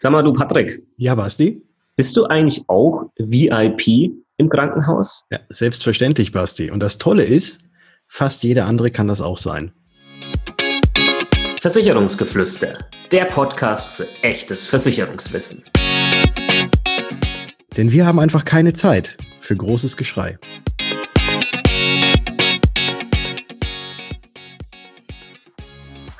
Sag mal, du Patrick. Ja, Basti? Bist du eigentlich auch VIP im Krankenhaus? Ja, selbstverständlich, Basti. Und das Tolle ist, fast jeder andere kann das auch sein. Versicherungsgeflüster, der Podcast für echtes Versicherungswissen. Denn wir haben einfach keine Zeit für großes Geschrei.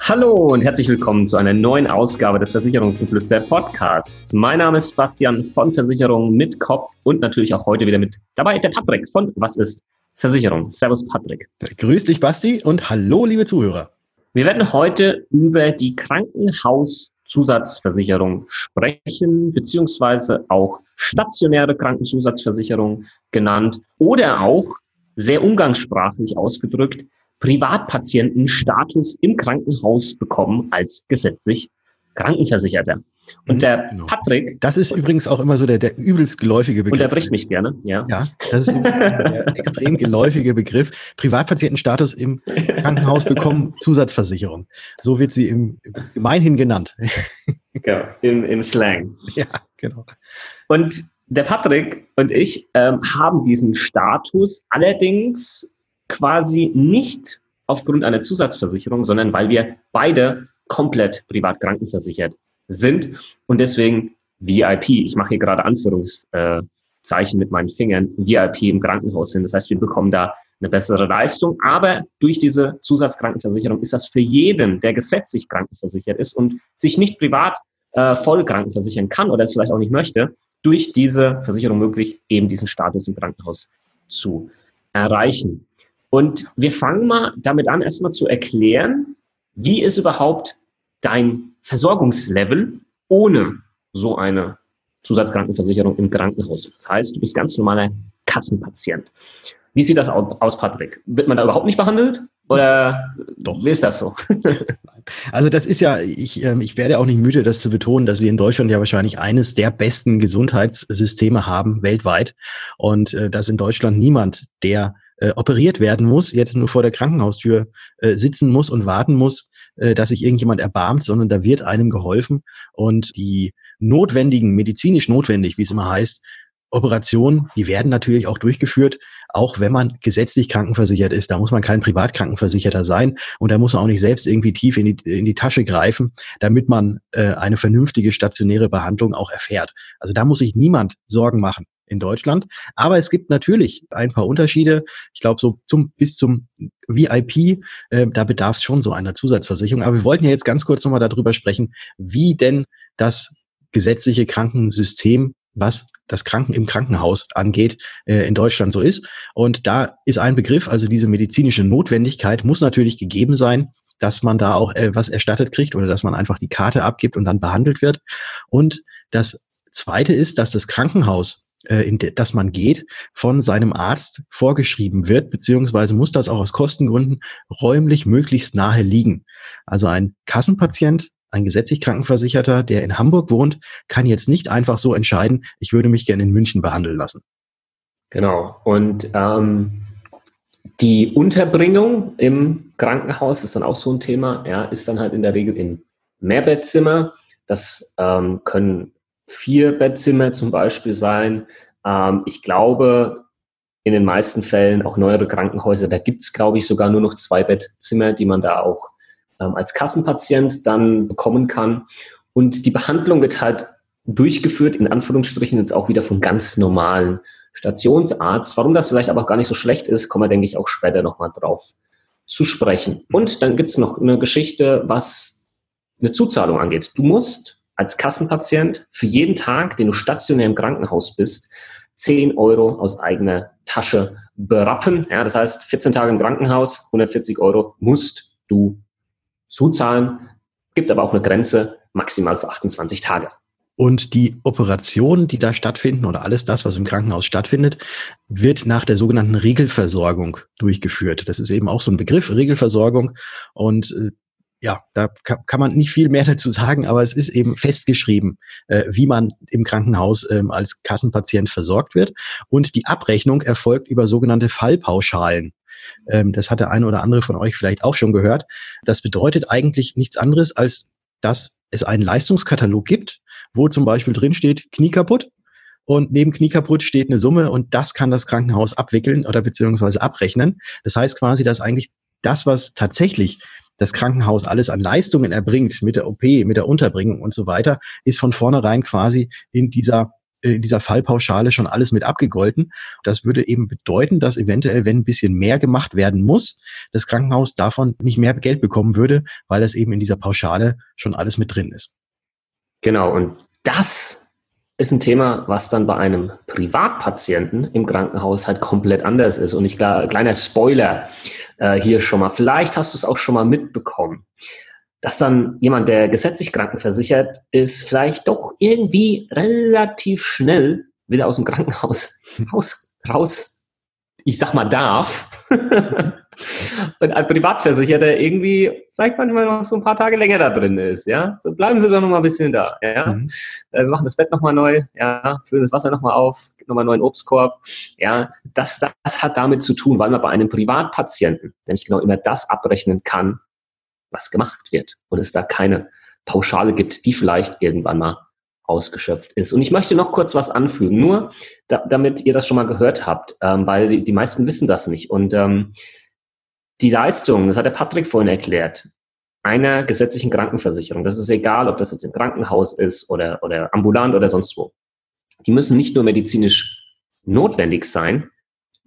Hallo und herzlich willkommen zu einer neuen Ausgabe des Versicherungsgeflüster Podcasts. Mein Name ist Bastian von Versicherung mit Kopf und natürlich auch heute wieder mit dabei der Patrick von Was ist Versicherung? Servus Patrick. Grüß dich Basti und hallo liebe Zuhörer. Wir werden heute über die Krankenhauszusatzversicherung sprechen, beziehungsweise auch stationäre Krankenzusatzversicherung genannt oder auch sehr umgangssprachlich ausgedrückt Privatpatienten Status im Krankenhaus bekommen als gesetzlich Krankenversicherter. Und mhm, der genau. Patrick. Das ist übrigens auch immer so der, der übelst geläufige Begriff. Unterbricht mich gerne, ja. Ja, das ist übrigens der extrem geläufige Begriff. Privatpatientenstatus im Krankenhaus bekommen Zusatzversicherung. So wird sie im gemeinhin genannt. Genau, im, im Slang. Ja, genau. Und der Patrick und ich ähm, haben diesen Status allerdings quasi nicht aufgrund einer Zusatzversicherung, sondern weil wir beide komplett privat krankenversichert sind und deswegen VIP, ich mache hier gerade Anführungszeichen mit meinen Fingern, VIP im Krankenhaus sind. Das heißt, wir bekommen da eine bessere Leistung, aber durch diese Zusatzkrankenversicherung ist das für jeden, der gesetzlich krankenversichert ist und sich nicht privat äh, voll krankenversichern kann oder es vielleicht auch nicht möchte, durch diese Versicherung möglich, eben diesen Status im Krankenhaus zu erreichen. Und wir fangen mal damit an, erstmal zu erklären, wie ist überhaupt dein Versorgungslevel ohne so eine Zusatzkrankenversicherung im Krankenhaus. Das heißt, du bist ganz normaler Kassenpatient. Wie sieht das aus, Patrick? Wird man da überhaupt nicht behandelt? Oder Doch. wie ist das so? Also das ist ja, ich, ähm, ich werde auch nicht müde, das zu betonen, dass wir in Deutschland ja wahrscheinlich eines der besten Gesundheitssysteme haben weltweit und äh, dass in Deutschland niemand, der äh, operiert werden muss, jetzt nur vor der Krankenhaustür äh, sitzen muss und warten muss, äh, dass sich irgendjemand erbarmt, sondern da wird einem geholfen und die notwendigen, medizinisch notwendig, wie es immer heißt, Operationen, die werden natürlich auch durchgeführt, auch wenn man gesetzlich krankenversichert ist. Da muss man kein Privatkrankenversicherter sein und da muss man auch nicht selbst irgendwie tief in die, in die Tasche greifen, damit man äh, eine vernünftige stationäre Behandlung auch erfährt. Also da muss sich niemand Sorgen machen in Deutschland. Aber es gibt natürlich ein paar Unterschiede. Ich glaube, so zum bis zum VIP, äh, da bedarf es schon so einer Zusatzversicherung. Aber wir wollten ja jetzt ganz kurz nochmal darüber sprechen, wie denn das gesetzliche Krankensystem was das Kranken im Krankenhaus angeht, äh, in Deutschland so ist. Und da ist ein Begriff, also diese medizinische Notwendigkeit muss natürlich gegeben sein, dass man da auch äh, was erstattet kriegt oder dass man einfach die Karte abgibt und dann behandelt wird. Und das Zweite ist, dass das Krankenhaus äh, in das man geht, von seinem Arzt vorgeschrieben wird, beziehungsweise muss das auch aus Kostengründen räumlich möglichst nahe liegen. Also ein Kassenpatient, ein gesetzlich Krankenversicherter, der in Hamburg wohnt, kann jetzt nicht einfach so entscheiden, ich würde mich gerne in München behandeln lassen. Genau. Und ähm, die Unterbringung im Krankenhaus ist dann auch so ein Thema. Ja, ist dann halt in der Regel in Mehrbettzimmer. Das ähm, können vier Bettzimmer zum Beispiel sein. Ähm, ich glaube, in den meisten Fällen auch neuere Krankenhäuser, da gibt es, glaube ich, sogar nur noch zwei Bettzimmer, die man da auch ähm, als Kassenpatient dann bekommen kann. Und die Behandlung wird halt durchgeführt, in Anführungsstrichen jetzt auch wieder vom ganz normalen Stationsarzt. Warum das vielleicht aber auch gar nicht so schlecht ist, kommen wir, denke ich, auch später nochmal drauf zu sprechen. Und dann gibt es noch eine Geschichte, was eine Zuzahlung angeht. Du musst als Kassenpatient für jeden Tag, den du stationär im Krankenhaus bist, 10 Euro aus eigener Tasche berappen. Ja, das heißt, 14 Tage im Krankenhaus, 140 Euro musst du zuzahlen. Gibt aber auch eine Grenze, maximal für 28 Tage. Und die Operationen, die da stattfinden oder alles das, was im Krankenhaus stattfindet, wird nach der sogenannten Regelversorgung durchgeführt. Das ist eben auch so ein Begriff, Regelversorgung. Und äh, ja, da kann man nicht viel mehr dazu sagen, aber es ist eben festgeschrieben, äh, wie man im Krankenhaus ähm, als Kassenpatient versorgt wird. Und die Abrechnung erfolgt über sogenannte Fallpauschalen. Ähm, das hat der eine oder andere von euch vielleicht auch schon gehört. Das bedeutet eigentlich nichts anderes, als dass es einen Leistungskatalog gibt, wo zum Beispiel drin steht, Knie kaputt, und neben Knie kaputt steht eine Summe und das kann das Krankenhaus abwickeln oder beziehungsweise abrechnen. Das heißt quasi, dass eigentlich das, was tatsächlich das Krankenhaus alles an Leistungen erbringt mit der OP, mit der Unterbringung und so weiter, ist von vornherein quasi in dieser in dieser Fallpauschale schon alles mit abgegolten. Das würde eben bedeuten, dass eventuell, wenn ein bisschen mehr gemacht werden muss, das Krankenhaus davon nicht mehr Geld bekommen würde, weil das eben in dieser Pauschale schon alles mit drin ist. Genau, und das ist ein Thema, was dann bei einem Privatpatienten im Krankenhaus halt komplett anders ist. Und ich kleiner Spoiler äh, hier schon mal. Vielleicht hast du es auch schon mal mitbekommen, dass dann jemand, der gesetzlich krankenversichert ist, vielleicht doch irgendwie relativ schnell wieder aus dem Krankenhaus raus, raus ich sag mal, darf. und ein Privatversicherter irgendwie vielleicht manchmal noch so ein paar Tage länger da drin ist, ja. So bleiben Sie doch noch mal ein bisschen da, ja. Mhm. Äh, wir machen das Bett nochmal neu, ja, füllen das Wasser nochmal auf, nochmal einen neuen Obstkorb, ja. Das, das hat damit zu tun, weil man bei einem Privatpatienten nämlich genau immer das abrechnen kann, was gemacht wird und es da keine Pauschale gibt, die vielleicht irgendwann mal ausgeschöpft ist. Und ich möchte noch kurz was anfügen, nur da, damit ihr das schon mal gehört habt, ähm, weil die, die, meisten wissen das nicht. Und ähm, die Leistung, das hat der Patrick vorhin erklärt, einer gesetzlichen Krankenversicherung, das ist egal, ob das jetzt im Krankenhaus ist oder, oder ambulant oder sonst wo, die müssen nicht nur medizinisch notwendig sein,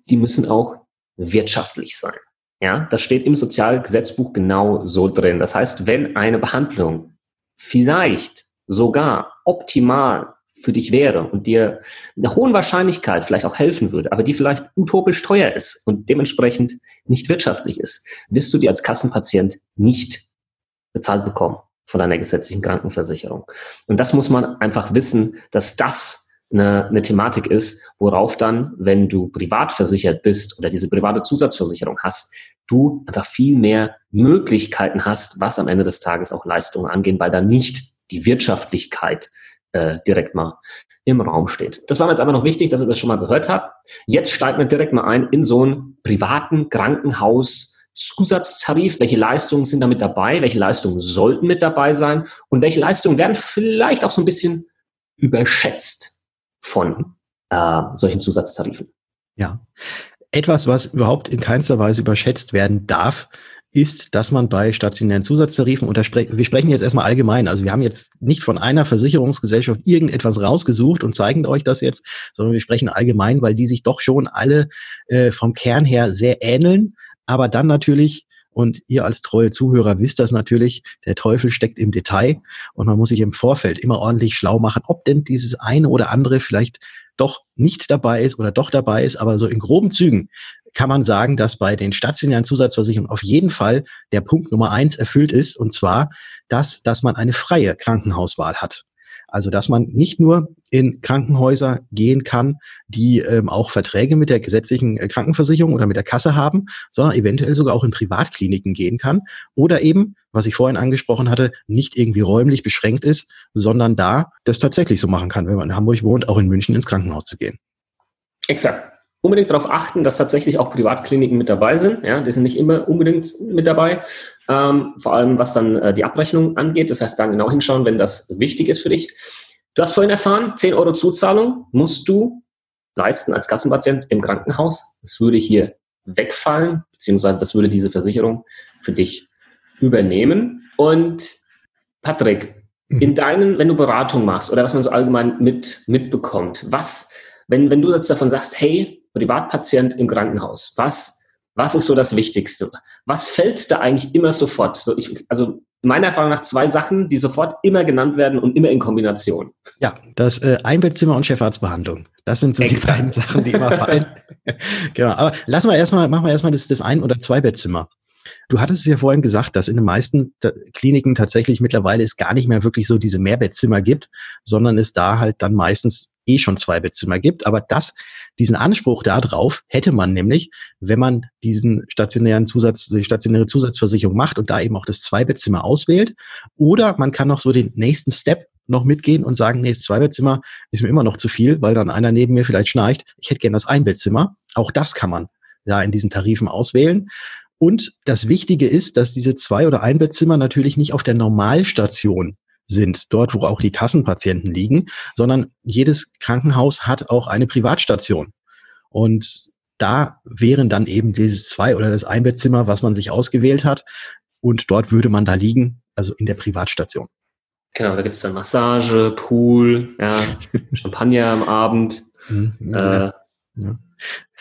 die müssen auch wirtschaftlich sein. Ja, das steht im Sozialgesetzbuch genau so drin. Das heißt, wenn eine Behandlung vielleicht sogar optimal für dich wäre und dir mit einer hohen Wahrscheinlichkeit vielleicht auch helfen würde, aber die vielleicht utopisch teuer ist und dementsprechend nicht wirtschaftlich ist, wirst du die als Kassenpatient nicht bezahlt bekommen von deiner gesetzlichen Krankenversicherung. Und das muss man einfach wissen, dass das eine, eine Thematik ist, worauf dann, wenn du privat versichert bist oder diese private Zusatzversicherung hast, du einfach viel mehr Möglichkeiten hast, was am Ende des Tages auch Leistungen angehen, weil da nicht die Wirtschaftlichkeit äh, direkt mal im Raum steht. Das war mir jetzt einfach noch wichtig, dass ihr das schon mal gehört habt. Jetzt steigt man direkt mal ein in so einen privaten Krankenhaus. Zusatztarif, welche Leistungen sind da mit dabei, welche Leistungen sollten mit dabei sein und welche Leistungen werden vielleicht auch so ein bisschen überschätzt von äh, solchen Zusatztarifen. Ja, etwas, was überhaupt in keinster Weise überschätzt werden darf, ist, dass man bei stationären Zusatztarifen, und wir sprechen jetzt erstmal allgemein, also wir haben jetzt nicht von einer Versicherungsgesellschaft irgendetwas rausgesucht und zeigen euch das jetzt, sondern wir sprechen allgemein, weil die sich doch schon alle äh, vom Kern her sehr ähneln, aber dann natürlich und ihr als treue Zuhörer wisst das natürlich, der Teufel steckt im Detail. Und man muss sich im Vorfeld immer ordentlich schlau machen, ob denn dieses eine oder andere vielleicht doch nicht dabei ist oder doch dabei ist, aber so in groben Zügen kann man sagen, dass bei den stationären Zusatzversicherungen auf jeden Fall der Punkt Nummer eins erfüllt ist, und zwar das, dass man eine freie Krankenhauswahl hat. Also dass man nicht nur in Krankenhäuser gehen kann, die ähm, auch Verträge mit der gesetzlichen äh, Krankenversicherung oder mit der Kasse haben, sondern eventuell sogar auch in Privatkliniken gehen kann oder eben, was ich vorhin angesprochen hatte, nicht irgendwie räumlich beschränkt ist, sondern da das tatsächlich so machen kann, wenn man in Hamburg wohnt, auch in München ins Krankenhaus zu gehen. Exakt unbedingt darauf achten, dass tatsächlich auch Privatkliniken mit dabei sind. Ja, die sind nicht immer unbedingt mit dabei, ähm, vor allem was dann äh, die Abrechnung angeht. Das heißt, dann genau hinschauen, wenn das wichtig ist für dich. Du hast vorhin erfahren, 10 Euro Zuzahlung musst du leisten als Kassenpatient im Krankenhaus. Das würde hier wegfallen, beziehungsweise das würde diese Versicherung für dich übernehmen. Und Patrick, mhm. in deinen, wenn du Beratung machst oder was man so allgemein mit, mitbekommt, was, wenn, wenn du jetzt davon sagst, hey, Privatpatient im Krankenhaus, was, was ist so das Wichtigste? Was fällt da eigentlich immer sofort? So ich, also meiner Erfahrung nach zwei Sachen, die sofort immer genannt werden und immer in Kombination. Ja, das äh, Einbettzimmer und Chefarztbehandlung. Das sind so Exakt. die beiden Sachen, die immer fallen. genau. Aber lassen wir erstmal, machen wir erstmal das, das Ein- oder Zweibettzimmer. Du hattest es ja vorhin gesagt, dass in den meisten Kliniken tatsächlich mittlerweile es gar nicht mehr wirklich so diese Mehrbettzimmer gibt, sondern es da halt dann meistens eh schon zwei Bettzimmer gibt. Aber das, diesen Anspruch darauf hätte man nämlich, wenn man diesen stationären Zusatz, die stationäre Zusatzversicherung macht und da eben auch das Zweibettzimmer auswählt. Oder man kann noch so den nächsten Step noch mitgehen und sagen, nee, das Zweibettzimmer ist mir immer noch zu viel, weil dann einer neben mir vielleicht schnarcht. Ich hätte gern das Einbettzimmer. Auch das kann man da in diesen Tarifen auswählen. Und das Wichtige ist, dass diese Zwei- oder Einbettzimmer natürlich nicht auf der Normalstation sind, dort wo auch die Kassenpatienten liegen, sondern jedes Krankenhaus hat auch eine Privatstation. Und da wären dann eben dieses Zwei- oder das Einbettzimmer, was man sich ausgewählt hat. Und dort würde man da liegen, also in der Privatstation. Genau, da gibt es dann Massage, Pool, ja, Champagner am Abend. Mhm. Äh, ja.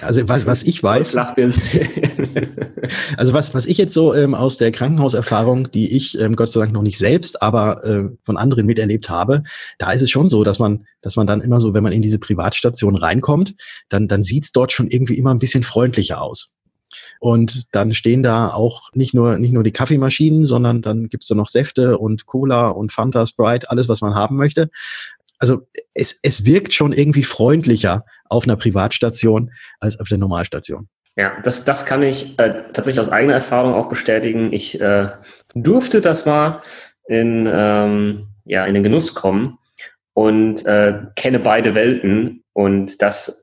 Also was, was ich weiß. also was, was ich jetzt so ähm, aus der Krankenhauserfahrung, die ich ähm, Gott sei Dank noch nicht selbst, aber äh, von anderen miterlebt habe, da ist es schon so, dass man, dass man dann immer so, wenn man in diese Privatstation reinkommt, dann, dann sieht's dort schon irgendwie immer ein bisschen freundlicher aus. Und dann stehen da auch nicht nur, nicht nur die Kaffeemaschinen, sondern dann gibt's da noch Säfte und Cola und Fanta, Sprite, alles, was man haben möchte. Also es, es wirkt schon irgendwie freundlicher auf einer Privatstation als auf der Normalstation. Ja, das, das kann ich äh, tatsächlich aus eigener Erfahrung auch bestätigen. Ich äh, durfte das mal in, ähm, ja, in den Genuss kommen und äh, kenne beide Welten. Und das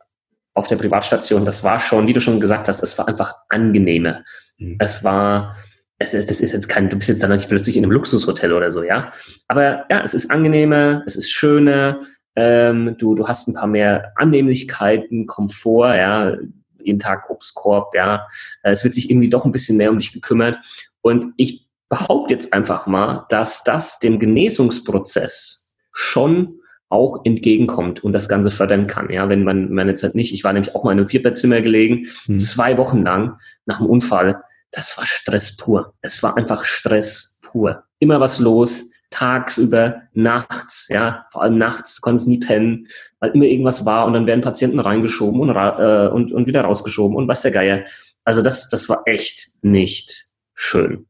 auf der Privatstation, das war schon, wie du schon gesagt hast, es war einfach angenehmer. Mhm. Es war, das ist jetzt kein, du bist jetzt dann nicht plötzlich in einem Luxushotel oder so, ja. Aber ja, es ist angenehmer, es ist schöner, ähm, du, du hast ein paar mehr Annehmlichkeiten, Komfort, ja, jeden Tag Obstkorb, ja. Äh, es wird sich irgendwie doch ein bisschen mehr um dich gekümmert. Und ich behaupte jetzt einfach mal, dass das dem Genesungsprozess schon auch entgegenkommt und das Ganze fördern kann. Ja, wenn man, man jetzt halt nicht, ich war nämlich auch mal in einem Vierbettzimmer gelegen, hm. zwei Wochen lang nach dem Unfall, das war Stress pur. Es war einfach Stress pur. Immer was los, tagsüber, nachts, ja, vor allem nachts, du konntest nie pennen, weil immer irgendwas war und dann werden Patienten reingeschoben und, äh, und, und wieder rausgeschoben und was der Geier. Also das, das war echt nicht schön.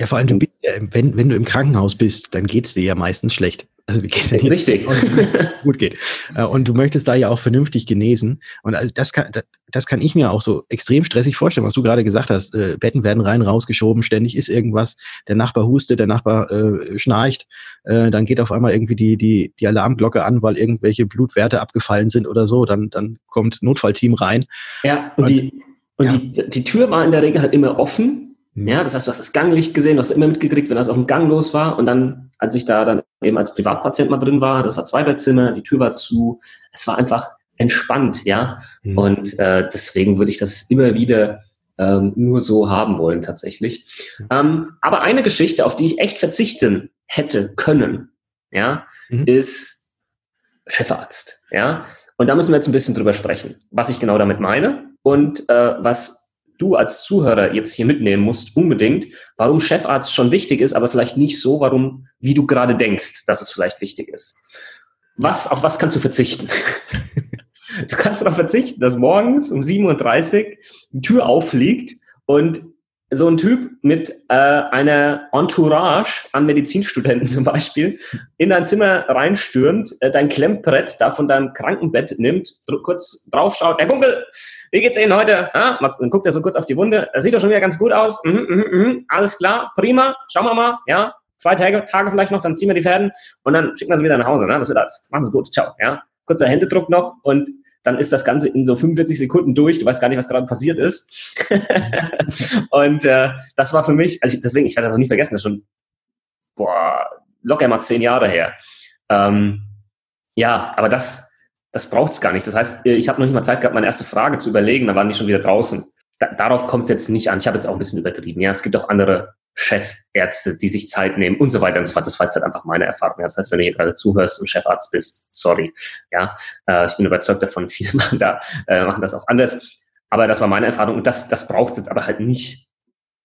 Ja, vor allem, du bist, wenn, wenn du im Krankenhaus bist, dann geht's dir ja meistens schlecht. Also wie geht's ja Richtig. gut geht. Äh, und du möchtest da ja auch vernünftig genesen. Und also das kann, das kann ich mir auch so extrem stressig vorstellen, was du gerade gesagt hast. Äh, Betten werden rein, rausgeschoben, ständig ist irgendwas. Der Nachbar hustet, der Nachbar äh, schnarcht. Äh, dann geht auf einmal irgendwie die, die, die Alarmglocke an, weil irgendwelche Blutwerte abgefallen sind oder so. Dann, dann kommt Notfallteam rein. Ja, und, und die, und ja. die, die Tür war in der Regel halt immer offen Mhm. Ja, das heißt, du hast das Ganglicht gesehen, du hast immer mitgekriegt, wenn das auf dem Gang los war. Und dann, als ich da dann eben als Privatpatient mal drin war, das war Zweibettzimmer, die Tür war zu, es war einfach entspannt, ja. Mhm. Und äh, deswegen würde ich das immer wieder ähm, nur so haben wollen, tatsächlich. Mhm. Ähm, aber eine Geschichte, auf die ich echt verzichten hätte können, ja, mhm. ist Chefarzt, ja. Und da müssen wir jetzt ein bisschen drüber sprechen, was ich genau damit meine und äh, was du als Zuhörer jetzt hier mitnehmen musst, unbedingt, warum Chefarzt schon wichtig ist, aber vielleicht nicht so, warum, wie du gerade denkst, dass es vielleicht wichtig ist. Was, auf was kannst du verzichten? du kannst darauf verzichten, dass morgens um 7.30 Uhr die Tür auffliegt und so ein Typ mit äh, einer Entourage an Medizinstudenten zum Beispiel in dein Zimmer reinstürmt, äh, dein Klemmbrett da von deinem Krankenbett nimmt, dr kurz draufschaut, Herr Gunkel, wie geht's Ihnen heute? Ah, dann guckt er so kurz auf die Wunde, das sieht doch schon wieder ganz gut aus, mhm, mhm, mhm. alles klar, prima, schauen wir mal, ja, zwei Tage, Tage vielleicht noch, dann ziehen wir die Fäden und dann schicken wir sie wieder nach Hause, ne? das wird alles, machen Sie gut, ciao, ja, kurzer Händedruck noch und dann ist das Ganze in so 45 Sekunden durch. Du weißt gar nicht, was gerade passiert ist. und äh, das war für mich, also ich, deswegen, ich werde das auch nie vergessen, das ist schon boah, locker mal zehn Jahre her. Ähm, ja, aber das, das braucht es gar nicht. Das heißt, ich habe noch nicht mal Zeit gehabt, meine erste Frage zu überlegen, dann waren die schon wieder draußen. Da, darauf kommt es jetzt nicht an. Ich habe jetzt auch ein bisschen übertrieben. Ja, es gibt auch andere Chefärzte, die sich Zeit nehmen und so weiter und so fort. Das war jetzt halt einfach meine Erfahrung. Das heißt, wenn du hier gerade zuhörst und Chefarzt bist, sorry. Ja, äh, ich bin überzeugt davon, viele machen da, äh, machen das auch anders. Aber das war meine Erfahrung und das, das braucht es jetzt aber halt nicht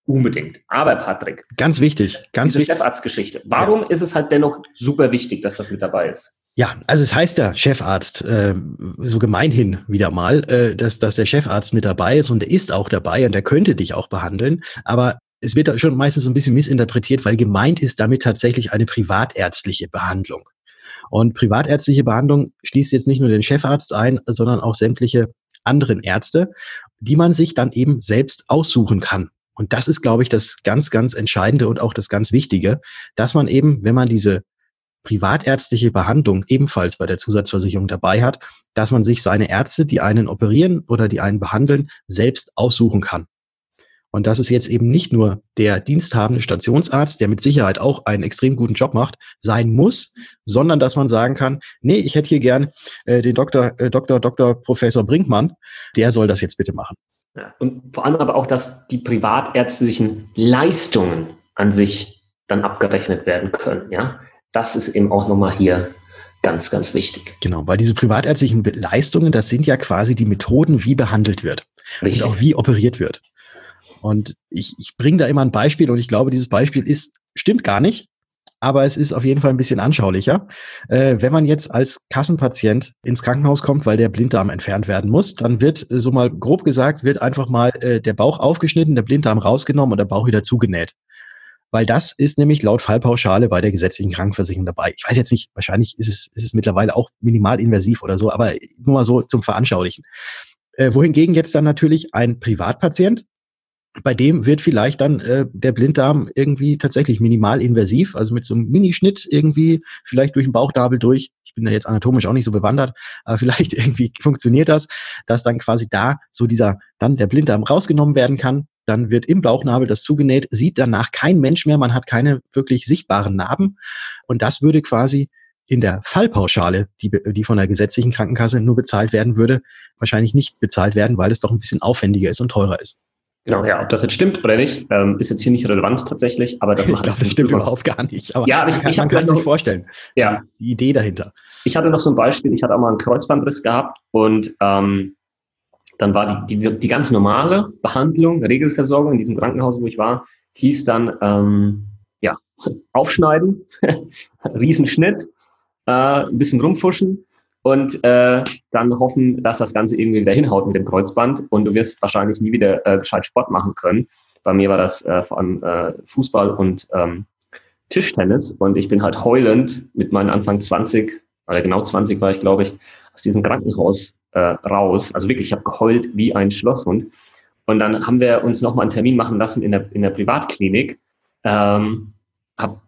unbedingt. Aber Patrick. Ganz wichtig, ganz diese wichtig. Chefarztgeschichte. Warum ja. ist es halt dennoch super wichtig, dass das mit dabei ist? Ja, also es heißt ja Chefarzt, äh, so gemeinhin wieder mal, äh, dass, dass der Chefarzt mit dabei ist und er ist auch dabei und er könnte dich auch behandeln. Aber es wird schon meistens so ein bisschen missinterpretiert, weil gemeint ist damit tatsächlich eine privatärztliche Behandlung. Und privatärztliche Behandlung schließt jetzt nicht nur den Chefarzt ein, sondern auch sämtliche anderen Ärzte, die man sich dann eben selbst aussuchen kann. Und das ist, glaube ich, das ganz, ganz Entscheidende und auch das ganz Wichtige, dass man eben, wenn man diese privatärztliche Behandlung ebenfalls bei der Zusatzversicherung dabei hat, dass man sich seine Ärzte, die einen operieren oder die einen behandeln, selbst aussuchen kann. Und das ist jetzt eben nicht nur der diensthabende Stationsarzt, der mit Sicherheit auch einen extrem guten Job macht, sein muss, sondern dass man sagen kann, nee, ich hätte hier gern äh, den Dr. Äh, Dr. Dr. Professor Brinkmann, der soll das jetzt bitte machen. Ja, und vor allem aber auch, dass die privatärztlichen Leistungen an sich dann abgerechnet werden können. Ja, das ist eben auch nochmal hier ganz, ganz wichtig. Genau, weil diese privatärztlichen Leistungen, das sind ja quasi die Methoden, wie behandelt wird. Richtig. Und auch wie operiert wird. Und ich, ich bringe da immer ein Beispiel und ich glaube, dieses Beispiel ist, stimmt gar nicht, aber es ist auf jeden Fall ein bisschen anschaulicher. Äh, wenn man jetzt als Kassenpatient ins Krankenhaus kommt, weil der Blinddarm entfernt werden muss, dann wird, äh, so mal grob gesagt, wird einfach mal äh, der Bauch aufgeschnitten, der Blinddarm rausgenommen und der Bauch wieder zugenäht. Weil das ist nämlich laut Fallpauschale bei der gesetzlichen Krankenversicherung dabei. Ich weiß jetzt nicht, wahrscheinlich ist es, ist es mittlerweile auch minimal invasiv oder so, aber nur mal so zum Veranschaulichen. Äh, wohingegen jetzt dann natürlich ein Privatpatient, bei dem wird vielleicht dann äh, der Blinddarm irgendwie tatsächlich minimal invasiv, also mit so einem Minischnitt irgendwie, vielleicht durch den Bauchnabel durch. Ich bin da jetzt anatomisch auch nicht so bewandert, aber vielleicht irgendwie funktioniert das, dass dann quasi da so dieser, dann der Blinddarm rausgenommen werden kann. Dann wird im Bauchnabel das zugenäht, sieht danach kein Mensch mehr, man hat keine wirklich sichtbaren Narben. Und das würde quasi in der Fallpauschale, die, die von der gesetzlichen Krankenkasse nur bezahlt werden würde, wahrscheinlich nicht bezahlt werden, weil es doch ein bisschen aufwendiger ist und teurer ist. Genau, ja, ob das jetzt stimmt oder nicht, ähm, ist jetzt hier nicht relevant tatsächlich, aber das macht. Ich glaube, das stimmt überhaupt gar nicht. Aber ja, aber ich, kann, ich man kann sich vorstellen. Ja. Die Idee dahinter. Ich hatte noch so ein Beispiel, ich hatte auch mal einen Kreuzbandriss gehabt und ähm, dann war die, die, die ganz normale Behandlung, Regelversorgung in diesem Krankenhaus, wo ich war, hieß dann, ähm, ja, aufschneiden, Riesenschnitt, äh, ein bisschen rumfuschen und äh, dann hoffen, dass das Ganze irgendwie wieder hinhaut mit dem Kreuzband und du wirst wahrscheinlich nie wieder äh, gescheit Sport machen können. Bei mir war das äh, vor allem äh, Fußball und ähm, Tischtennis und ich bin halt heulend mit meinen Anfang 20, oder genau 20 war ich, glaube ich, aus diesem Krankenhaus äh, raus. Also wirklich, ich habe geheult wie ein Schlosshund. Und dann haben wir uns nochmal einen Termin machen lassen in der, in der Privatklinik. Ähm, habe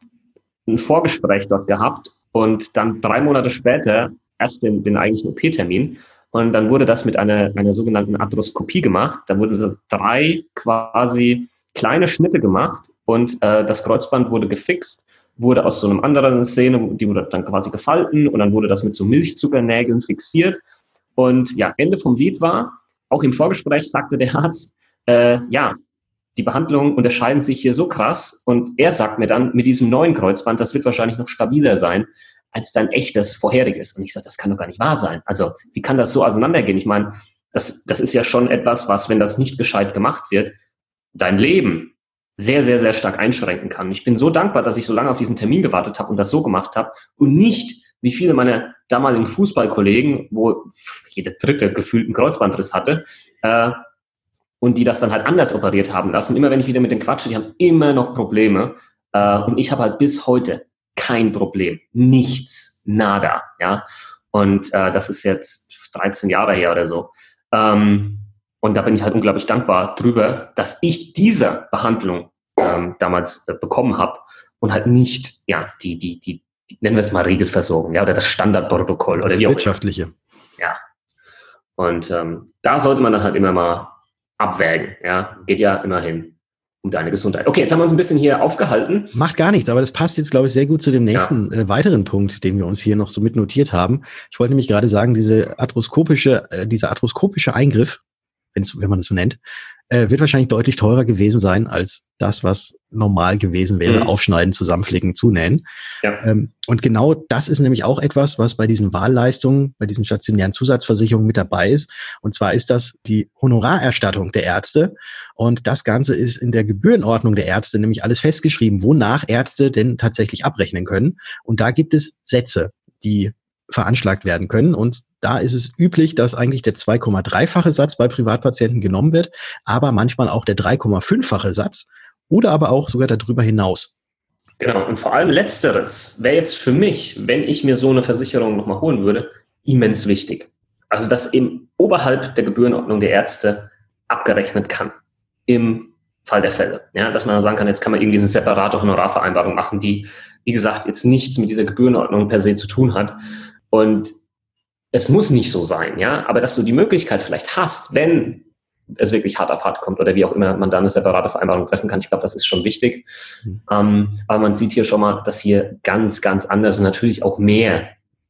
ein Vorgespräch dort gehabt und dann drei Monate später erst den, den eigentlichen OP-Termin. Und dann wurde das mit einer, einer sogenannten Arthroskopie gemacht. Da wurden so drei quasi kleine Schnitte gemacht und äh, das Kreuzband wurde gefixt, wurde aus so einem anderen Szene, die wurde dann quasi gefalten und dann wurde das mit so Milchzuckernägeln fixiert. Und ja, Ende vom Lied war, auch im Vorgespräch sagte der Arzt, äh, ja, die Behandlungen unterscheiden sich hier so krass und er sagt mir dann, mit diesem neuen Kreuzband, das wird wahrscheinlich noch stabiler sein als dein echtes vorheriges. Und ich sage, das kann doch gar nicht wahr sein. Also wie kann das so auseinandergehen? Ich meine, das, das ist ja schon etwas, was, wenn das nicht gescheit gemacht wird, dein Leben sehr, sehr, sehr stark einschränken kann. Ich bin so dankbar, dass ich so lange auf diesen Termin gewartet habe und das so gemacht habe und nicht wie viele meiner damaligen Fußballkollegen, wo jede dritte gefühlt einen Kreuzbandriss hatte, äh, und die das dann halt anders operiert haben lassen. Immer wenn ich wieder mit den quatsche, die haben immer noch Probleme. Äh, und ich habe halt bis heute kein Problem. Nichts, nada, ja. Und äh, das ist jetzt 13 Jahre her oder so. Ähm, und da bin ich halt unglaublich dankbar drüber, dass ich diese Behandlung ähm, damals äh, bekommen habe und halt nicht, ja, die, die, die, nennen wir es mal Regelversorgung, ja, oder das Standardprotokoll das oder wie wirtschaftliche. Ja. Und ähm, da sollte man dann halt immer mal abwägen, ja, geht ja immerhin um deine Gesundheit. Okay, jetzt haben wir uns ein bisschen hier aufgehalten. Macht gar nichts, aber das passt jetzt, glaube ich, sehr gut zu dem nächsten ja. äh, weiteren Punkt, den wir uns hier noch so mitnotiert haben. Ich wollte nämlich gerade sagen, diese arthroskopische, äh, dieser arthroskopische Eingriff, wenn man das so nennt, äh, wird wahrscheinlich deutlich teurer gewesen sein als das, was normal gewesen wäre, mhm. aufschneiden, zusammenflicken, zunähen. Ja. Ähm, und genau das ist nämlich auch etwas, was bei diesen Wahlleistungen, bei diesen stationären Zusatzversicherungen mit dabei ist. Und zwar ist das die Honorarerstattung der Ärzte. Und das Ganze ist in der Gebührenordnung der Ärzte nämlich alles festgeschrieben, wonach Ärzte denn tatsächlich abrechnen können. Und da gibt es Sätze, die veranschlagt werden können. Und da ist es üblich, dass eigentlich der 2,3-fache Satz bei Privatpatienten genommen wird, aber manchmal auch der 3,5-fache Satz oder aber auch sogar darüber hinaus. Genau, und vor allem letzteres wäre jetzt für mich, wenn ich mir so eine Versicherung nochmal holen würde, immens wichtig. Also, dass eben oberhalb der Gebührenordnung der Ärzte abgerechnet kann im Fall der Fälle. Ja, dass man sagen kann, jetzt kann man irgendwie eine separate Honorarvereinbarung machen, die, wie gesagt, jetzt nichts mit dieser Gebührenordnung per se zu tun hat, und es muss nicht so sein, ja, aber dass du die Möglichkeit vielleicht hast, wenn es wirklich hart auf hart kommt oder wie auch immer man da eine separate Vereinbarung treffen kann. Ich glaube, das ist schon wichtig. Mhm. Ähm, aber man sieht hier schon mal, dass hier ganz, ganz anders und natürlich auch mehr,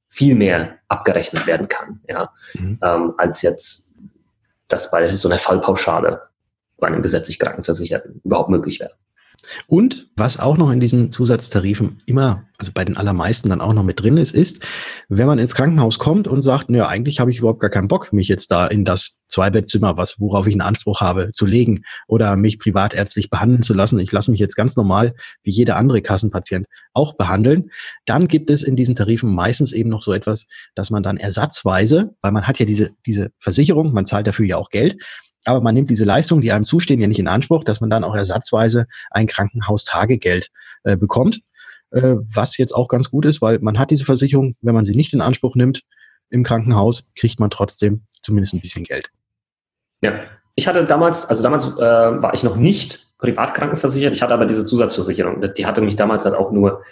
viel mehr abgerechnet werden kann, ja, mhm. ähm, als jetzt das bei so einer Fallpauschale bei einem gesetzlich Krankenversicherten überhaupt möglich wäre. Und was auch noch in diesen Zusatztarifen immer, also bei den allermeisten dann auch noch mit drin ist, ist, wenn man ins Krankenhaus kommt und sagt, naja, eigentlich habe ich überhaupt gar keinen Bock, mich jetzt da in das Zweibettzimmer, was, worauf ich einen Anspruch habe, zu legen oder mich privatärztlich behandeln zu lassen. Ich lasse mich jetzt ganz normal wie jeder andere Kassenpatient auch behandeln. Dann gibt es in diesen Tarifen meistens eben noch so etwas, dass man dann ersatzweise, weil man hat ja diese, diese Versicherung, man zahlt dafür ja auch Geld, aber man nimmt diese Leistungen, die einem zustehen, ja nicht in Anspruch, dass man dann auch ersatzweise ein Krankenhaustagegeld äh, bekommt, äh, was jetzt auch ganz gut ist, weil man hat diese Versicherung, wenn man sie nicht in Anspruch nimmt im Krankenhaus, kriegt man trotzdem zumindest ein bisschen Geld. Ja, ich hatte damals, also damals äh, war ich noch nicht privat krankenversichert, ich hatte aber diese Zusatzversicherung. Die hatte mich damals halt auch nur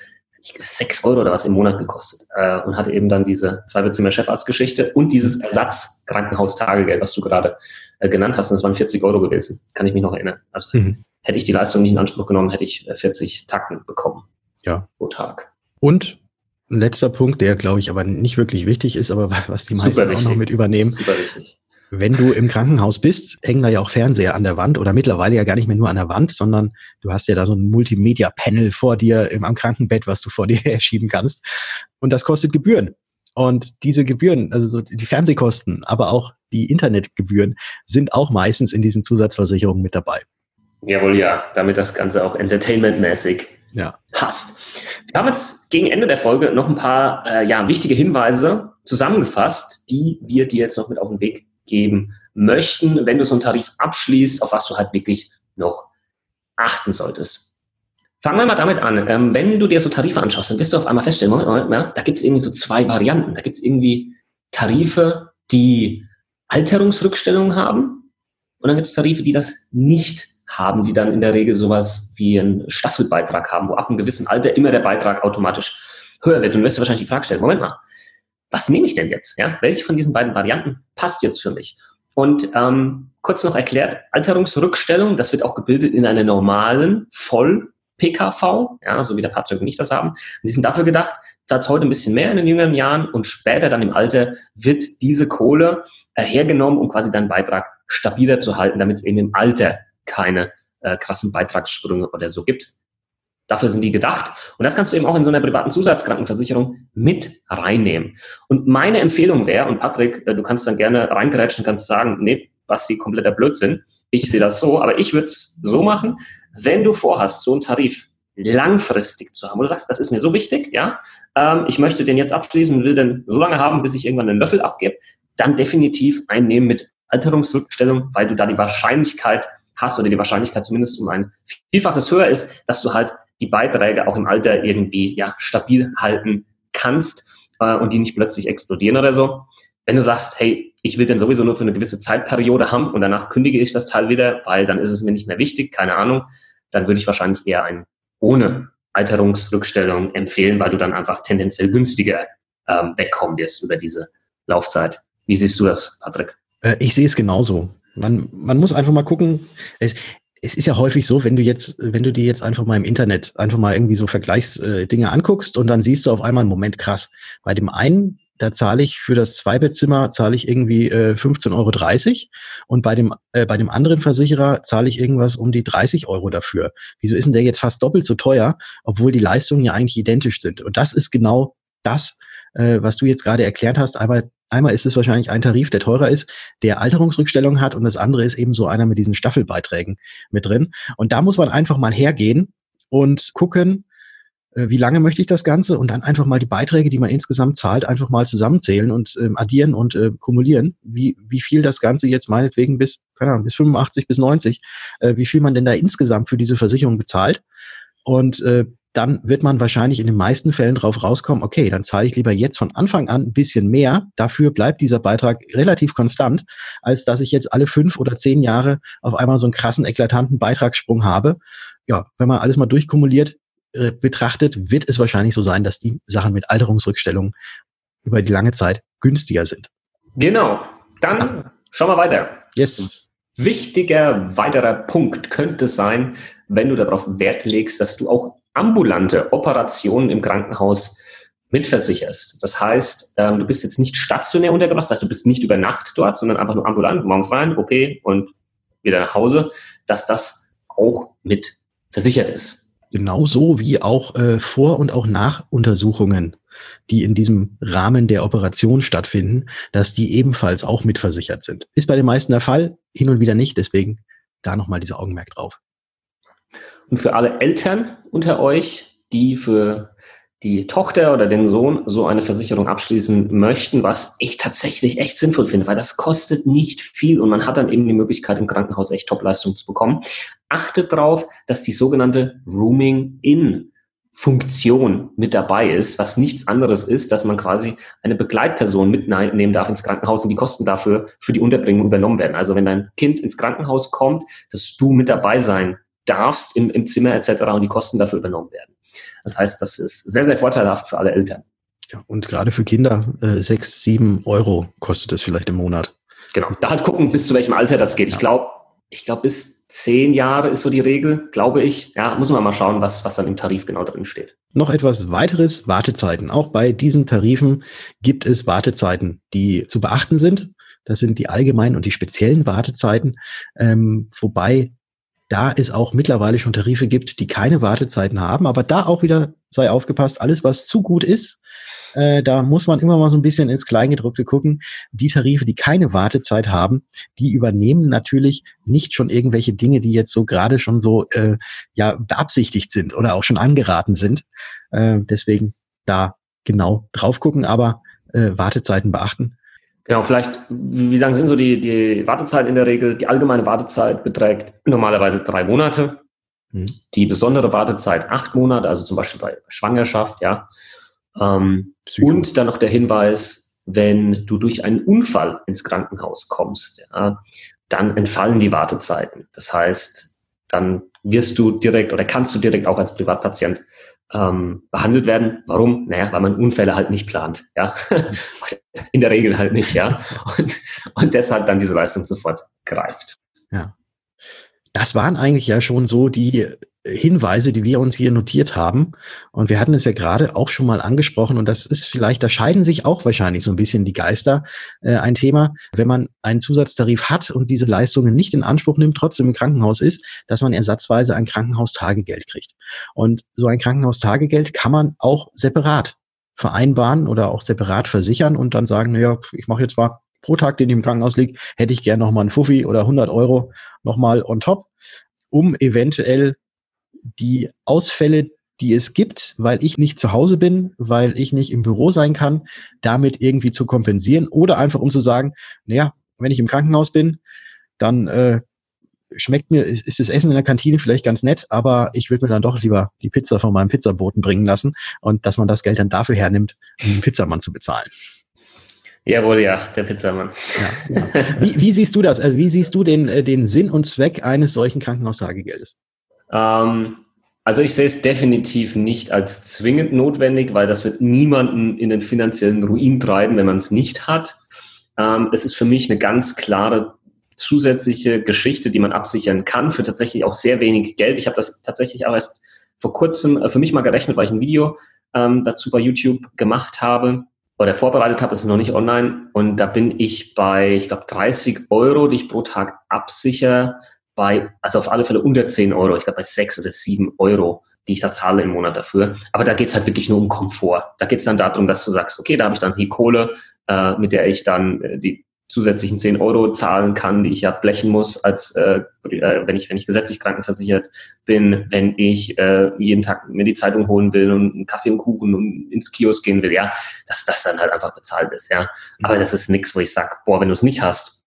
sechs Euro oder was im Monat gekostet äh, und hatte eben dann diese Zweibezimmer Chefarztgeschichte und dieses Ersatzkrankenhaustagegeld, was du gerade äh, genannt hast. Und das waren 40 Euro gewesen, kann ich mich noch erinnern. Also mhm. hätte ich die Leistung nicht in Anspruch genommen, hätte ich 40 äh, Tacken bekommen ja. pro Tag. Und ein letzter Punkt, der glaube ich aber nicht wirklich wichtig ist, aber was die meisten auch noch mit übernehmen. Super wichtig. Wenn du im Krankenhaus bist, hängen da ja auch Fernseher an der Wand oder mittlerweile ja gar nicht mehr nur an der Wand, sondern du hast ja da so ein Multimedia-Panel vor dir im, am Krankenbett, was du vor dir herschieben kannst. Und das kostet Gebühren. Und diese Gebühren, also so die Fernsehkosten, aber auch die Internetgebühren sind auch meistens in diesen Zusatzversicherungen mit dabei. Jawohl, ja, damit das Ganze auch entertainmentmäßig ja. passt. Wir haben jetzt gegen Ende der Folge noch ein paar äh, ja, wichtige Hinweise zusammengefasst, die wir dir jetzt noch mit auf den Weg geben möchten, wenn du so einen Tarif abschließt, auf was du halt wirklich noch achten solltest. Fangen wir mal damit an. Ähm, wenn du dir so Tarife anschaust, dann wirst du auf einmal feststellen, Moment, Moment, ja, da gibt es irgendwie so zwei Varianten. Da gibt es irgendwie Tarife, die Alterungsrückstellungen haben und dann gibt es Tarife, die das nicht haben, die dann in der Regel sowas wie einen Staffelbeitrag haben, wo ab einem gewissen Alter immer der Beitrag automatisch höher wird. Und du wirst dir wahrscheinlich die Frage stellen, Moment mal, was nehme ich denn jetzt? Ja? Welche von diesen beiden Varianten passt jetzt für mich? Und ähm, kurz noch erklärt, Alterungsrückstellung, das wird auch gebildet in einer normalen Voll-PKV, ja, so wie der Patrick und ich das haben. Und die sind dafür gedacht, als heute ein bisschen mehr in den jüngeren Jahren und später dann im Alter wird diese Kohle äh, hergenommen, um quasi deinen Beitrag stabiler zu halten, damit es eben im Alter keine äh, krassen Beitragssprünge oder so gibt. Dafür sind die gedacht. Und das kannst du eben auch in so einer privaten Zusatzkrankenversicherung mit reinnehmen. Und meine Empfehlung wäre, und Patrick, äh, du kannst dann gerne reingerätschen, kannst sagen, nee, was die kompletter Blödsinn. Ich sehe das so, aber ich würde es so machen, wenn du vorhast, so einen Tarif langfristig zu haben, wo du sagst, das ist mir so wichtig, ja, ähm, ich möchte den jetzt abschließen, will den so lange haben, bis ich irgendwann einen Löffel abgebe, dann definitiv einnehmen mit Alterungsrückstellung, weil du da die Wahrscheinlichkeit hast oder die Wahrscheinlichkeit zumindest um ein Vielfaches höher ist, dass du halt die Beiträge auch im Alter irgendwie ja, stabil halten kannst äh, und die nicht plötzlich explodieren oder so. Wenn du sagst, hey, ich will den sowieso nur für eine gewisse Zeitperiode haben und danach kündige ich das Teil wieder, weil dann ist es mir nicht mehr wichtig, keine Ahnung, dann würde ich wahrscheinlich eher ein ohne Alterungsrückstellung empfehlen, weil du dann einfach tendenziell günstiger ähm, wegkommen wirst über diese Laufzeit. Wie siehst du das, Patrick? Äh, ich sehe es genauso. Man, man muss einfach mal gucken. Es, es ist ja häufig so, wenn du jetzt, wenn du dir jetzt einfach mal im Internet einfach mal irgendwie so Vergleichsdinge anguckst und dann siehst du auf einmal einen Moment krass. Bei dem einen, da zahle ich für das Zweibettzimmer zahle ich irgendwie äh, 15,30 Euro und bei dem, äh, bei dem anderen Versicherer zahle ich irgendwas um die 30 Euro dafür. Wieso ist denn der jetzt fast doppelt so teuer, obwohl die Leistungen ja eigentlich identisch sind? Und das ist genau das, äh, was du jetzt gerade erklärt hast. Einmal Einmal ist es wahrscheinlich ein Tarif, der teurer ist, der Alterungsrückstellung hat und das andere ist eben so einer mit diesen Staffelbeiträgen mit drin. Und da muss man einfach mal hergehen und gucken, äh, wie lange möchte ich das Ganze und dann einfach mal die Beiträge, die man insgesamt zahlt, einfach mal zusammenzählen und ähm, addieren und äh, kumulieren, wie, wie viel das Ganze jetzt meinetwegen bis, keine Ahnung, bis 85, bis 90, äh, wie viel man denn da insgesamt für diese Versicherung bezahlt. Und äh, dann wird man wahrscheinlich in den meisten Fällen drauf rauskommen, okay, dann zahle ich lieber jetzt von Anfang an ein bisschen mehr. Dafür bleibt dieser Beitrag relativ konstant, als dass ich jetzt alle fünf oder zehn Jahre auf einmal so einen krassen, eklatanten Beitragssprung habe. Ja, wenn man alles mal durchkumuliert äh, betrachtet, wird es wahrscheinlich so sein, dass die Sachen mit Alterungsrückstellungen über die lange Zeit günstiger sind. Genau. Dann ja. schauen wir weiter. Yes. wichtiger weiterer Punkt könnte sein, wenn du darauf Wert legst, dass du auch ambulante Operationen im Krankenhaus mitversicherst. Das heißt, ähm, du bist jetzt nicht stationär untergebracht, das heißt, du bist nicht über Nacht dort, sondern einfach nur ambulant, morgens rein, okay, und wieder nach Hause, dass das auch mit versichert ist. Genauso wie auch äh, Vor- und auch Nachuntersuchungen, die in diesem Rahmen der Operation stattfinden, dass die ebenfalls auch mitversichert sind. Ist bei den meisten der Fall, hin und wieder nicht, deswegen da nochmal dieser Augenmerk drauf. Und für alle Eltern unter euch, die für die Tochter oder den Sohn so eine Versicherung abschließen möchten, was ich tatsächlich echt sinnvoll finde, weil das kostet nicht viel und man hat dann eben die Möglichkeit, im Krankenhaus echt Topleistung zu bekommen. Achtet darauf, dass die sogenannte Rooming-In Funktion mit dabei ist, was nichts anderes ist, dass man quasi eine Begleitperson mitnehmen darf ins Krankenhaus und die Kosten dafür für die Unterbringung übernommen werden. Also wenn dein Kind ins Krankenhaus kommt, dass du mit dabei sein darfst im, im Zimmer etc. und die Kosten dafür übernommen werden. Das heißt, das ist sehr, sehr vorteilhaft für alle Eltern. Ja, und gerade für Kinder äh, sechs, sieben Euro kostet es vielleicht im Monat. Genau. Da halt gucken, bis zu welchem Alter das geht. Ja. Ich glaube, ich glaube, bis zehn Jahre ist so die Regel, glaube ich. Ja, muss man mal schauen, was, was dann im Tarif genau drin steht. Noch etwas weiteres, Wartezeiten. Auch bei diesen Tarifen gibt es Wartezeiten, die zu beachten sind. Das sind die allgemeinen und die speziellen Wartezeiten, ähm, wobei da es auch mittlerweile schon Tarife gibt, die keine Wartezeiten haben. Aber da auch wieder sei aufgepasst, alles, was zu gut ist, äh, da muss man immer mal so ein bisschen ins Kleingedruckte gucken. Die Tarife, die keine Wartezeit haben, die übernehmen natürlich nicht schon irgendwelche Dinge, die jetzt so gerade schon so äh, ja beabsichtigt sind oder auch schon angeraten sind. Äh, deswegen da genau drauf gucken, aber äh, Wartezeiten beachten. Genau, vielleicht, wie lang sind so die, die Wartezeiten in der Regel? Die allgemeine Wartezeit beträgt normalerweise drei Monate. Mhm. Die besondere Wartezeit acht Monate, also zum Beispiel bei Schwangerschaft, ja. Ähm, und dann noch der Hinweis, wenn du durch einen Unfall ins Krankenhaus kommst, ja, dann entfallen die Wartezeiten. Das heißt, dann wirst du direkt oder kannst du direkt auch als Privatpatient ähm, behandelt werden. Warum? Naja, weil man Unfälle halt nicht plant. Ja, in der Regel halt nicht. Ja, und, und deshalb dann diese Leistung sofort greift. Ja, das waren eigentlich ja schon so die Hinweise, die wir uns hier notiert haben. Und wir hatten es ja gerade auch schon mal angesprochen. Und das ist vielleicht, da scheiden sich auch wahrscheinlich so ein bisschen die Geister. Äh, ein Thema, wenn man einen Zusatztarif hat und diese Leistungen nicht in Anspruch nimmt, trotzdem im Krankenhaus ist, dass man ersatzweise ein Krankenhaustagegeld kriegt. Und so ein Krankenhaustagegeld kann man auch separat vereinbaren oder auch separat versichern und dann sagen, naja, ich mache jetzt mal pro Tag, den ich im Krankenhaus liege, hätte ich gern nochmal einen Fuffi oder 100 Euro nochmal on top, um eventuell die Ausfälle, die es gibt, weil ich nicht zu Hause bin, weil ich nicht im Büro sein kann, damit irgendwie zu kompensieren oder einfach um zu sagen, naja, wenn ich im Krankenhaus bin, dann äh, schmeckt mir, ist, ist das Essen in der Kantine vielleicht ganz nett, aber ich würde mir dann doch lieber die Pizza von meinem Pizzaboten bringen lassen und dass man das Geld dann dafür hernimmt, um den Pizzamann zu bezahlen. Jawohl, ja, der Pizzamann. Ja, ja. Wie, wie, siehst du das? Also wie siehst du den, äh, den Sinn und Zweck eines solchen Krankenhaustagegeldes? Ähm, also ich sehe es definitiv nicht als zwingend notwendig, weil das wird niemanden in den finanziellen Ruin treiben, wenn man es nicht hat. Ähm, es ist für mich eine ganz klare zusätzliche Geschichte, die man absichern kann für tatsächlich auch sehr wenig Geld. Ich habe das tatsächlich auch erst vor kurzem äh, für mich mal gerechnet, weil ich ein Video ähm, dazu bei YouTube gemacht habe oder vorbereitet habe, ist noch nicht online. Und da bin ich bei, ich glaube, 30 Euro, die ich pro Tag absichere, bei, also auf alle Fälle unter 10 Euro, ich glaube bei 6 oder 7 Euro, die ich da zahle im Monat dafür. Aber da geht's halt wirklich nur um Komfort. Da geht's dann darum, dass du sagst, okay, da habe ich dann hier Kohle, äh, mit der ich dann äh, die zusätzlichen 10 Euro zahlen kann, die ich ja blechen muss, als äh, äh, wenn ich wenn ich gesetzlich krankenversichert bin, wenn ich äh, jeden Tag mir die Zeitung holen will und einen Kaffee und Kuchen und ins Kiosk gehen will, ja, dass das dann halt einfach bezahlt ist, ja. Aber mhm. das ist nichts, wo ich sag, boah, wenn du es nicht hast,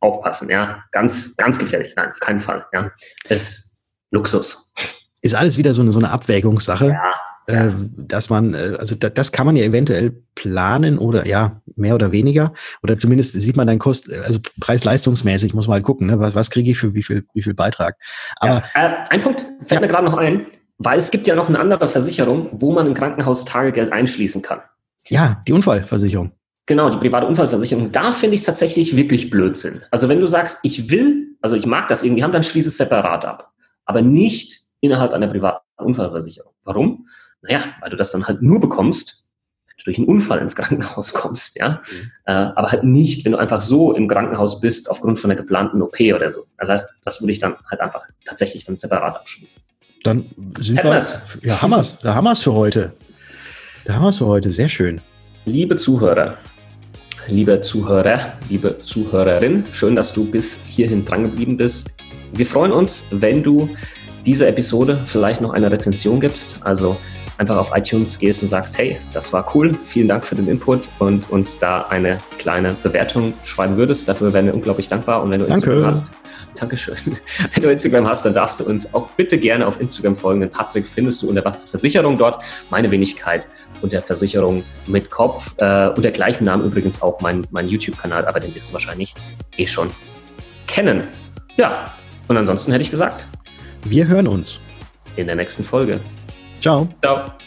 aufpassen, ja. Ganz, ganz gefährlich. Nein, auf keinen Fall, ja. Das ist Luxus. Ist alles wieder so eine, so eine Abwägungssache. Ja. Äh, dass man, äh, also da, das kann man ja eventuell planen oder ja, mehr oder weniger. Oder zumindest sieht man dann Kost, also preis-leistungsmäßig muss man halt gucken, ne? was, was kriege ich für wie viel, wie viel Beitrag. Aber ja, äh, ein Punkt fällt mir gerade noch ein, weil es gibt ja noch eine andere Versicherung, wo man ein Krankenhaustagegeld einschließen kann. Ja, die Unfallversicherung. Genau, die private Unfallversicherung. Da finde ich es tatsächlich wirklich Blödsinn. Also wenn du sagst, ich will, also ich mag das irgendwie haben, dann schließe es separat ab. Aber nicht innerhalb einer privaten Unfallversicherung. Warum? Naja, weil du das dann halt nur bekommst, wenn du durch einen Unfall ins Krankenhaus kommst, ja. Mhm. Äh, aber halt nicht, wenn du einfach so im Krankenhaus bist aufgrund von einer geplanten OP oder so. Das heißt, das würde ich dann halt einfach tatsächlich dann separat abschließen. Dann sind Hätten wir. Ja, Hammers. Da haben wir es für heute. Da haben wir es für heute. Sehr schön. Liebe Zuhörer, liebe Zuhörer, liebe Zuhörerin, schön, dass du bis hierhin drangeblieben bist. Wir freuen uns, wenn du diese Episode vielleicht noch eine Rezension gibst. Also einfach auf iTunes gehst und sagst, hey, das war cool, vielen Dank für den Input und uns da eine kleine Bewertung schreiben würdest. Dafür wären wir unglaublich dankbar. Und wenn du Danke. Instagram hast, Dankeschön. Wenn du Instagram hast, dann darfst du uns auch bitte gerne auf Instagram folgen. Den Patrick findest du unter Was ist Versicherung dort. Meine Wenigkeit unter Versicherung mit Kopf. Äh, unter gleichem Namen übrigens auch mein, mein YouTube-Kanal, aber den wirst du wahrscheinlich eh schon kennen. Ja, und ansonsten hätte ich gesagt. Wir hören uns. In der nächsten Folge. Ciao. Ciao.